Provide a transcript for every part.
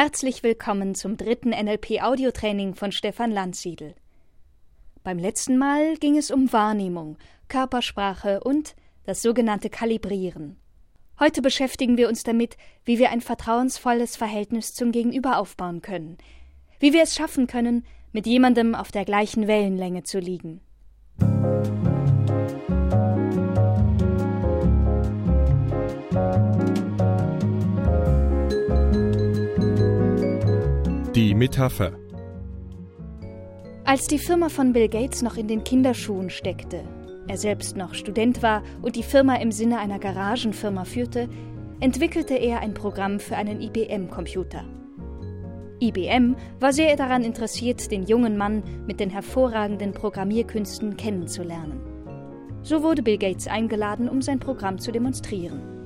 Herzlich willkommen zum dritten NLP-Audiotraining von Stefan Landsiedel. Beim letzten Mal ging es um Wahrnehmung, Körpersprache und das sogenannte Kalibrieren. Heute beschäftigen wir uns damit, wie wir ein vertrauensvolles Verhältnis zum Gegenüber aufbauen können, wie wir es schaffen können, mit jemandem auf der gleichen Wellenlänge zu liegen. Die Metapher. Als die Firma von Bill Gates noch in den Kinderschuhen steckte, er selbst noch Student war und die Firma im Sinne einer Garagenfirma führte, entwickelte er ein Programm für einen IBM-Computer. IBM war sehr daran interessiert, den jungen Mann mit den hervorragenden Programmierkünsten kennenzulernen. So wurde Bill Gates eingeladen, um sein Programm zu demonstrieren.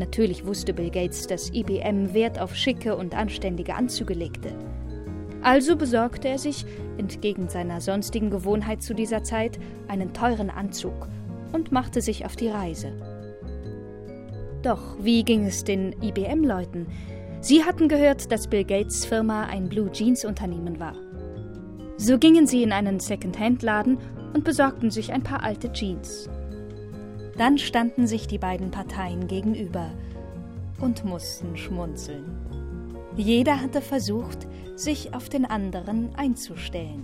Natürlich wusste Bill Gates, dass IBM Wert auf schicke und anständige Anzüge legte. Also besorgte er sich, entgegen seiner sonstigen Gewohnheit zu dieser Zeit, einen teuren Anzug und machte sich auf die Reise. Doch wie ging es den IBM-Leuten? Sie hatten gehört, dass Bill Gates Firma ein Blue Jeans Unternehmen war. So gingen sie in einen Second-Hand-Laden und besorgten sich ein paar alte Jeans. Dann standen sich die beiden Parteien gegenüber und mussten schmunzeln. Jeder hatte versucht, sich auf den anderen einzustellen.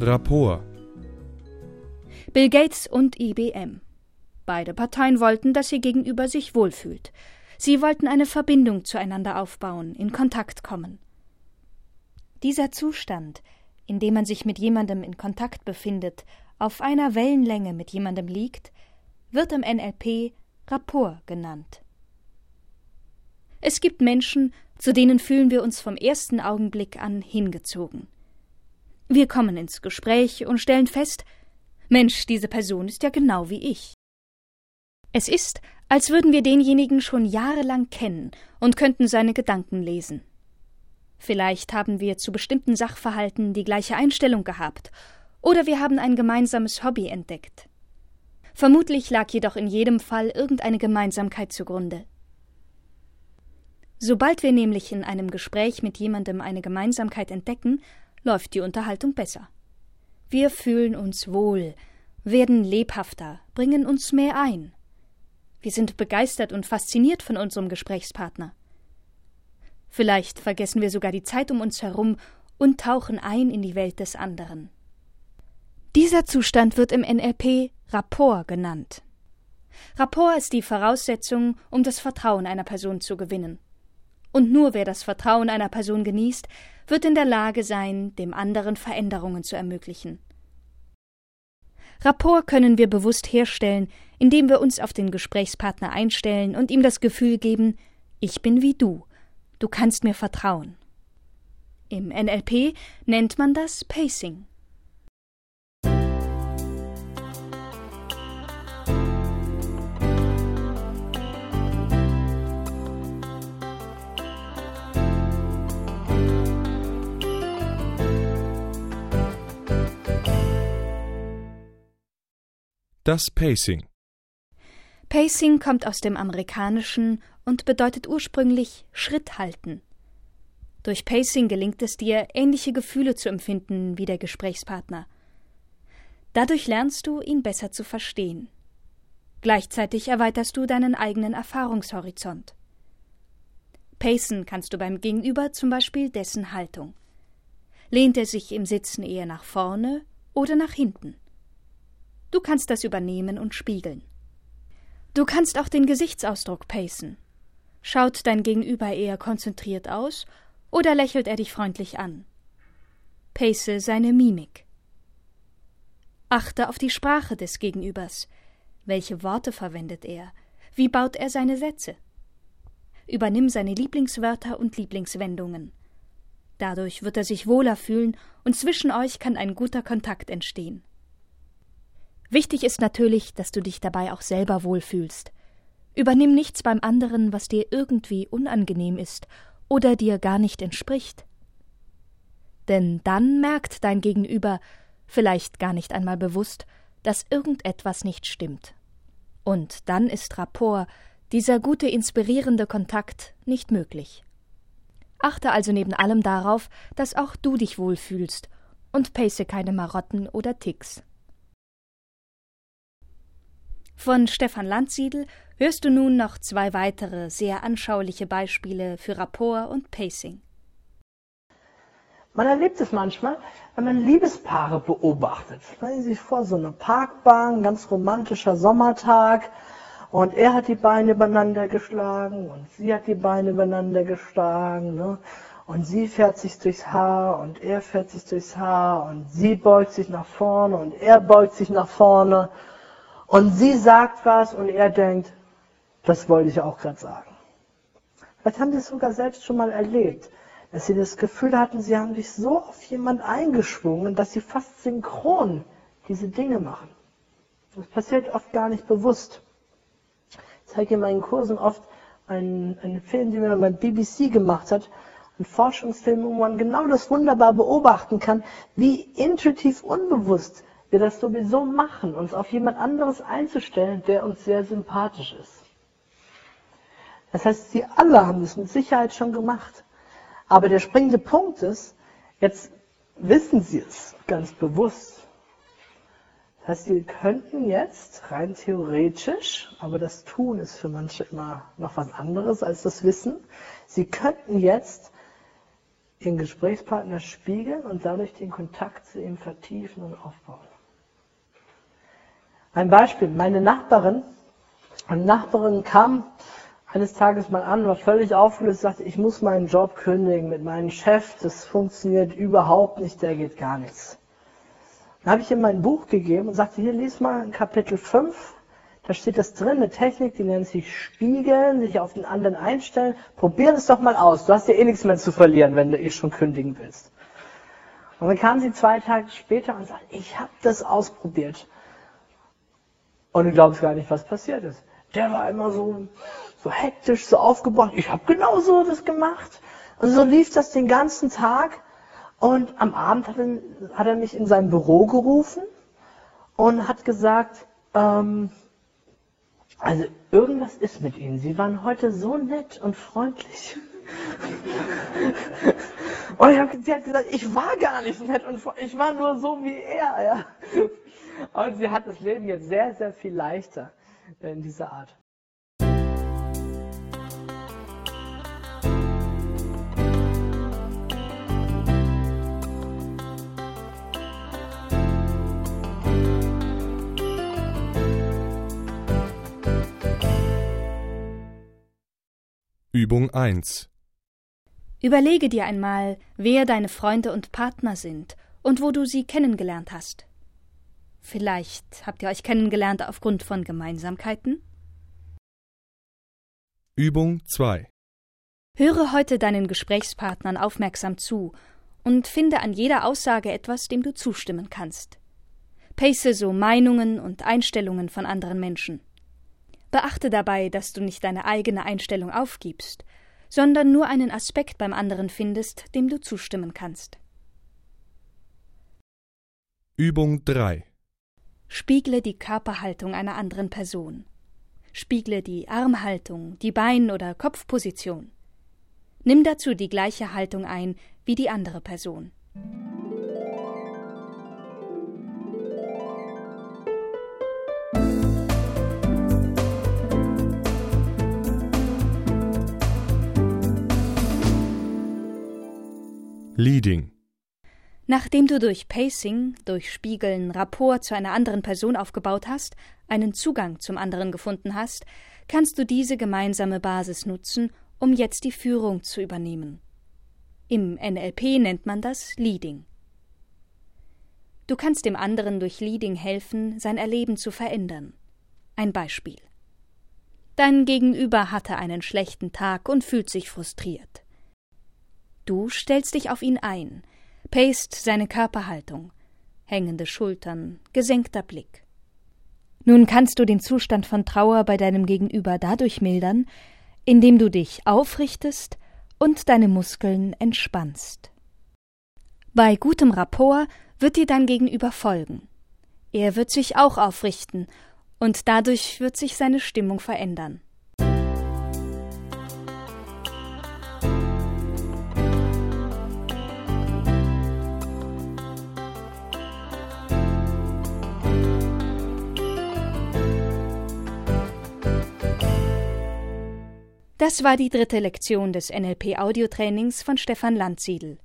Rapport. Bill Gates und IBM. Beide Parteien wollten, dass ihr Gegenüber sich wohlfühlt. Sie wollten eine Verbindung zueinander aufbauen, in Kontakt kommen. Dieser Zustand, in dem man sich mit jemandem in Kontakt befindet, auf einer Wellenlänge mit jemandem liegt, wird im NLP Rapport genannt. Es gibt Menschen, zu denen fühlen wir uns vom ersten Augenblick an hingezogen. Wir kommen ins Gespräch und stellen fest, Mensch, diese Person ist ja genau wie ich. Es ist, als würden wir denjenigen schon jahrelang kennen und könnten seine Gedanken lesen. Vielleicht haben wir zu bestimmten Sachverhalten die gleiche Einstellung gehabt, oder wir haben ein gemeinsames Hobby entdeckt. Vermutlich lag jedoch in jedem Fall irgendeine Gemeinsamkeit zugrunde. Sobald wir nämlich in einem Gespräch mit jemandem eine Gemeinsamkeit entdecken, läuft die Unterhaltung besser. Wir fühlen uns wohl, werden lebhafter, bringen uns mehr ein. Wir sind begeistert und fasziniert von unserem Gesprächspartner. Vielleicht vergessen wir sogar die Zeit um uns herum und tauchen ein in die Welt des anderen. Dieser Zustand wird im NLP Rapport genannt. Rapport ist die Voraussetzung, um das Vertrauen einer Person zu gewinnen. Und nur wer das Vertrauen einer Person genießt, wird in der Lage sein, dem anderen Veränderungen zu ermöglichen. Rapport können wir bewusst herstellen, indem wir uns auf den Gesprächspartner einstellen und ihm das Gefühl geben, ich bin wie du, du kannst mir vertrauen. Im NLP nennt man das Pacing. Das Pacing. Pacing kommt aus dem Amerikanischen und bedeutet ursprünglich Schritt halten. Durch Pacing gelingt es dir, ähnliche Gefühle zu empfinden wie der Gesprächspartner. Dadurch lernst du, ihn besser zu verstehen. Gleichzeitig erweiterst du deinen eigenen Erfahrungshorizont. Pacen kannst du beim Gegenüber zum Beispiel dessen Haltung. Lehnt er sich im Sitzen eher nach vorne oder nach hinten? Du kannst das übernehmen und spiegeln. Du kannst auch den Gesichtsausdruck pacen. Schaut dein Gegenüber eher konzentriert aus oder lächelt er dich freundlich an? Pace seine Mimik. Achte auf die Sprache des Gegenübers. Welche Worte verwendet er? Wie baut er seine Sätze? Übernimm seine Lieblingswörter und Lieblingswendungen. Dadurch wird er sich wohler fühlen und zwischen euch kann ein guter Kontakt entstehen. Wichtig ist natürlich, dass du dich dabei auch selber wohlfühlst. Übernimm nichts beim anderen, was dir irgendwie unangenehm ist oder dir gar nicht entspricht. Denn dann merkt dein Gegenüber, vielleicht gar nicht einmal bewusst, dass irgendetwas nicht stimmt. Und dann ist Rapport, dieser gute, inspirierende Kontakt, nicht möglich. Achte also neben allem darauf, dass auch du dich wohlfühlst und pace keine Marotten oder Ticks. Von Stefan Landsiedel hörst du nun noch zwei weitere sehr anschauliche Beispiele für Rapport und Pacing. Man erlebt es manchmal, wenn man Liebespaare beobachtet. Stellen Sie sich vor, so eine Parkbahn, ganz romantischer Sommertag, und er hat die Beine übereinander geschlagen und sie hat die Beine übereinander geschlagen. Ne? Und sie fährt sich durchs Haar und er fährt sich durchs Haar und sie beugt sich nach vorne und er beugt sich nach vorne. Und sie sagt was und er denkt, das wollte ich auch gerade sagen. Vielleicht haben Sie es sogar selbst schon mal erlebt, dass Sie das Gefühl hatten, Sie haben sich so auf jemand eingeschwungen, dass Sie fast synchron diese Dinge machen. Das passiert oft gar nicht bewusst. Ich zeige in meinen Kursen oft einen, einen Film, den man beim BBC gemacht hat, ein Forschungsfilm, wo man genau das wunderbar beobachten kann, wie intuitiv unbewusst wir das sowieso machen, uns auf jemand anderes einzustellen, der uns sehr sympathisch ist. Das heißt, sie alle haben das mit Sicherheit schon gemacht. Aber der springende Punkt ist, jetzt wissen sie es ganz bewusst. Das heißt, sie könnten jetzt rein theoretisch, aber das Tun ist für manche immer noch was anderes als das Wissen, sie könnten jetzt ihren Gesprächspartner spiegeln und dadurch den Kontakt zu ihm vertiefen und aufbauen. Ein Beispiel, meine Nachbarin, eine Nachbarin kam eines Tages mal an, war völlig aufgelöst, sagte, ich muss meinen Job kündigen mit meinem Chef, das funktioniert überhaupt nicht, der geht gar nichts. Dann habe ich ihr mein Buch gegeben und sagte, hier lies mal Kapitel 5, da steht das drin, eine Technik, die nennt sich Spiegeln, sich auf den anderen einstellen. Probier das doch mal aus. Du hast ja eh nichts mehr zu verlieren, wenn du eh schon kündigen willst. Und dann kam sie zwei Tage später und sagte, ich habe das ausprobiert. Und du glaubst gar nicht, was passiert ist. Der war immer so, so hektisch, so aufgebracht. Ich habe genau so das gemacht. Und so lief das den ganzen Tag. Und am Abend hat er, hat er mich in sein Büro gerufen und hat gesagt, ähm, also irgendwas ist mit Ihnen. Sie waren heute so nett und freundlich. und ich hab, sie hat gesagt, ich war gar nicht nett und freundlich. Ich war nur so wie er. Ja. Und sie hat das Leben jetzt sehr, sehr viel leichter in dieser Art. Übung 1 Überlege dir einmal, wer deine Freunde und Partner sind und wo du sie kennengelernt hast. Vielleicht habt ihr euch kennengelernt aufgrund von Gemeinsamkeiten? Übung 2 Höre heute deinen Gesprächspartnern aufmerksam zu und finde an jeder Aussage etwas, dem du zustimmen kannst. Pace so Meinungen und Einstellungen von anderen Menschen. Beachte dabei, dass du nicht deine eigene Einstellung aufgibst, sondern nur einen Aspekt beim anderen findest, dem du zustimmen kannst. Übung 3 Spiegle die Körperhaltung einer anderen Person. Spiegle die Armhaltung, die Bein- oder Kopfposition. Nimm dazu die gleiche Haltung ein wie die andere Person. Leading Nachdem du durch Pacing, durch Spiegeln, Rapport zu einer anderen Person aufgebaut hast, einen Zugang zum anderen gefunden hast, kannst du diese gemeinsame Basis nutzen, um jetzt die Führung zu übernehmen. Im NLP nennt man das Leading. Du kannst dem anderen durch Leading helfen, sein Erleben zu verändern. Ein Beispiel. Dein Gegenüber hatte einen schlechten Tag und fühlt sich frustriert. Du stellst dich auf ihn ein, Paste seine Körperhaltung, hängende Schultern, gesenkter Blick. Nun kannst du den Zustand von Trauer bei deinem Gegenüber dadurch mildern, indem du dich aufrichtest und deine Muskeln entspannst. Bei gutem Rapport wird dir dein Gegenüber folgen. Er wird sich auch aufrichten und dadurch wird sich seine Stimmung verändern. Das war die dritte Lektion des NLP Audiotrainings von Stefan Landsiedel.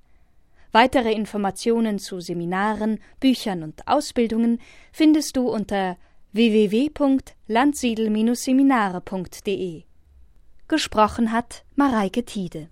Weitere Informationen zu Seminaren, Büchern und Ausbildungen findest du unter www.landsiedel-seminare.de. Gesprochen hat Mareike Tiede.